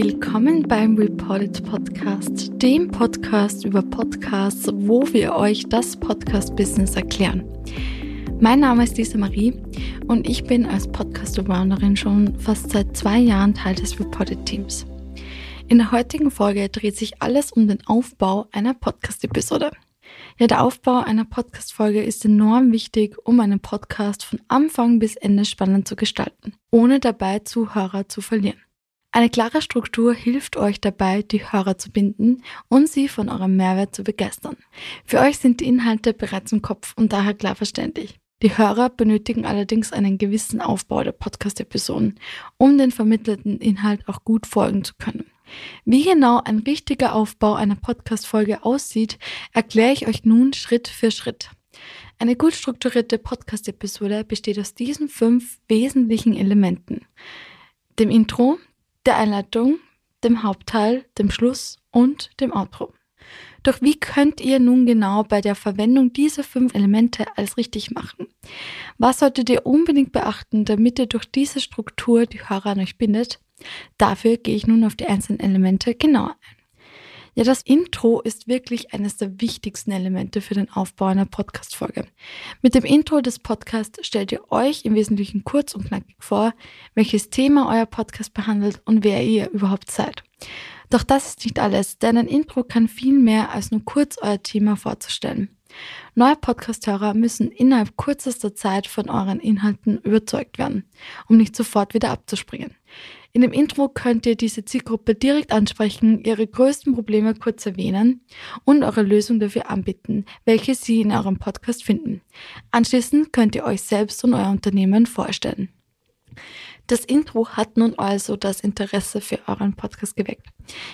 Willkommen beim Reported Podcast, dem Podcast über Podcasts, wo wir euch das Podcast-Business erklären. Mein Name ist Lisa Marie und ich bin als Podcast-Arounderin schon fast seit zwei Jahren Teil des Reported-Teams. In der heutigen Folge dreht sich alles um den Aufbau einer Podcast-Episode. Ja, der Aufbau einer Podcast-Folge ist enorm wichtig, um einen Podcast von Anfang bis Ende spannend zu gestalten, ohne dabei Zuhörer zu verlieren. Eine klare Struktur hilft euch dabei, die Hörer zu binden und sie von eurem Mehrwert zu begeistern. Für euch sind die Inhalte bereits im Kopf und daher klar verständlich. Die Hörer benötigen allerdings einen gewissen Aufbau der Podcast-Episoden, um den vermittelten Inhalt auch gut folgen zu können. Wie genau ein richtiger Aufbau einer Podcast-Folge aussieht, erkläre ich euch nun Schritt für Schritt. Eine gut strukturierte Podcast-Episode besteht aus diesen fünf wesentlichen Elementen. Dem Intro, der Einleitung, dem Hauptteil, dem Schluss und dem Outro. Doch wie könnt ihr nun genau bei der Verwendung dieser fünf Elemente alles richtig machen? Was solltet ihr unbedingt beachten, damit ihr durch diese Struktur die Hörer an euch bindet? Dafür gehe ich nun auf die einzelnen Elemente genauer ein. Ja, das Intro ist wirklich eines der wichtigsten Elemente für den Aufbau einer Podcast-Folge. Mit dem Intro des Podcasts stellt ihr euch im Wesentlichen kurz und knackig vor, welches Thema euer Podcast behandelt und wer ihr überhaupt seid. Doch das ist nicht alles, denn ein Intro kann viel mehr als nur kurz euer Thema vorzustellen. Neue Podcasthörer müssen innerhalb kürzester Zeit von euren Inhalten überzeugt werden, um nicht sofort wieder abzuspringen. In dem Intro könnt ihr diese Zielgruppe direkt ansprechen, ihre größten Probleme kurz erwähnen und eure Lösung dafür anbieten, welche sie in eurem Podcast finden. Anschließend könnt ihr euch selbst und euer Unternehmen vorstellen. Das Intro hat nun also das Interesse für euren Podcast geweckt.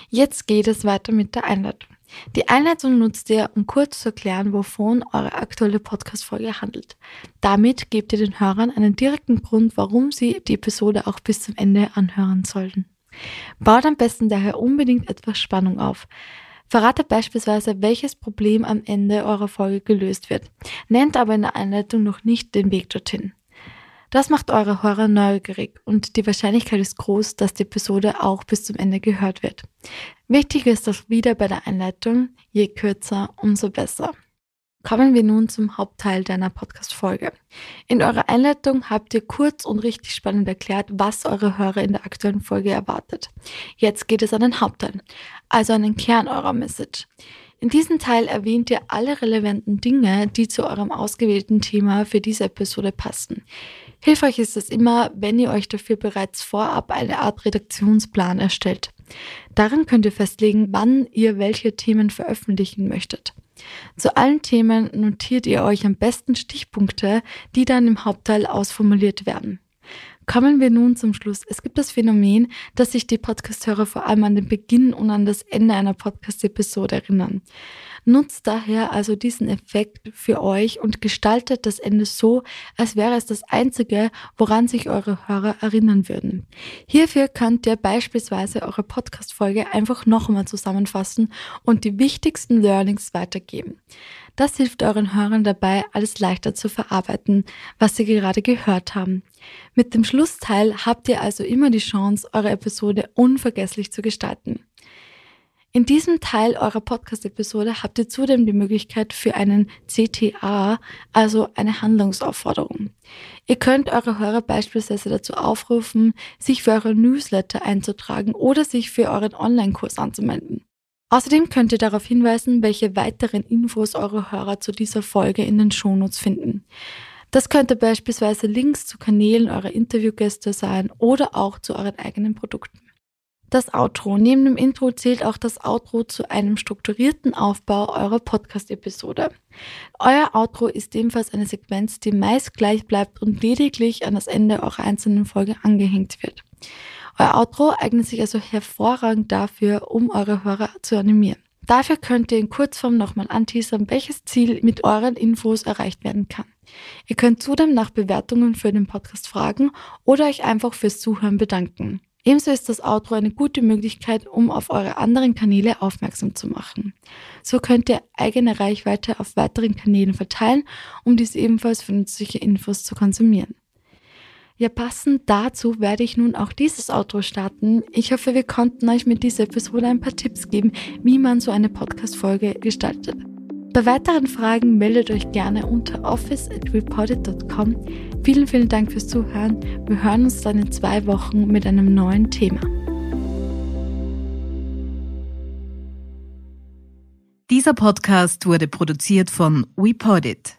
Jetzt geht es weiter mit der Einleitung. Die Einleitung nutzt ihr, um kurz zu erklären, wovon eure aktuelle Podcast-Folge handelt. Damit gebt ihr den Hörern einen direkten Grund, warum sie die Episode auch bis zum Ende anhören sollten. Baut am besten daher unbedingt etwas Spannung auf. Verratet beispielsweise, welches Problem am Ende eurer Folge gelöst wird, nennt aber in der Einleitung noch nicht den Weg dorthin. Das macht eure Hörer neugierig und die Wahrscheinlichkeit ist groß, dass die Episode auch bis zum Ende gehört wird. Wichtig ist auch wieder bei der Einleitung, je kürzer, umso besser. Kommen wir nun zum Hauptteil deiner Podcast-Folge. In eurer Einleitung habt ihr kurz und richtig spannend erklärt, was eure Hörer in der aktuellen Folge erwartet. Jetzt geht es an den Hauptteil, also an den Kern eurer Message. In diesem Teil erwähnt ihr alle relevanten Dinge, die zu eurem ausgewählten Thema für diese Episode passen. Hilfreich ist es immer, wenn ihr euch dafür bereits vorab eine Art Redaktionsplan erstellt. Darin könnt ihr festlegen, wann ihr welche Themen veröffentlichen möchtet. Zu allen Themen notiert ihr euch am besten Stichpunkte, die dann im Hauptteil ausformuliert werden. Kommen wir nun zum Schluss. Es gibt das Phänomen, dass sich die Podcasthörer vor allem an den Beginn und an das Ende einer Podcast-Episode erinnern. Nutzt daher also diesen Effekt für euch und gestaltet das Ende so, als wäre es das einzige, woran sich eure Hörer erinnern würden. Hierfür könnt ihr beispielsweise eure Podcast-Folge einfach nochmal zusammenfassen und die wichtigsten Learnings weitergeben. Das hilft euren Hörern dabei, alles leichter zu verarbeiten, was sie gerade gehört haben. Mit dem Schlussteil habt ihr also immer die Chance, eure Episode unvergesslich zu gestalten. In diesem Teil eurer Podcast-Episode habt ihr zudem die Möglichkeit für einen CTA, also eine Handlungsaufforderung. Ihr könnt eure Hörer beispielsweise dazu aufrufen, sich für eure Newsletter einzutragen oder sich für euren Online-Kurs anzumelden. Außerdem könnt ihr darauf hinweisen, welche weiteren Infos eure Hörer zu dieser Folge in den Shownotes finden. Das könnte beispielsweise Links zu Kanälen eurer Interviewgäste sein oder auch zu euren eigenen Produkten. Das Outro. Neben dem Intro zählt auch das Outro zu einem strukturierten Aufbau eurer Podcast-Episode. Euer Outro ist ebenfalls eine Sequenz, die meist gleich bleibt und lediglich an das Ende eurer einzelnen Folge angehängt wird. Euer Outro eignet sich also hervorragend dafür, um eure Hörer zu animieren. Dafür könnt ihr in Kurzform nochmal anteasern, welches Ziel mit euren Infos erreicht werden kann. Ihr könnt zudem nach Bewertungen für den Podcast fragen oder euch einfach fürs Zuhören bedanken. Ebenso ist das Outro eine gute Möglichkeit, um auf eure anderen Kanäle aufmerksam zu machen. So könnt ihr eigene Reichweite auf weiteren Kanälen verteilen, um diese ebenfalls für nützliche Infos zu konsumieren. Ja, passend dazu werde ich nun auch dieses Outro starten. Ich hoffe, wir konnten euch mit dieser Episode ein paar Tipps geben, wie man so eine Podcast-Folge gestaltet. Bei weiteren Fragen meldet euch gerne unter office@reported.com. Vielen, vielen Dank fürs Zuhören. Wir hören uns dann in zwei Wochen mit einem neuen Thema. Dieser Podcast wurde produziert von WePodit.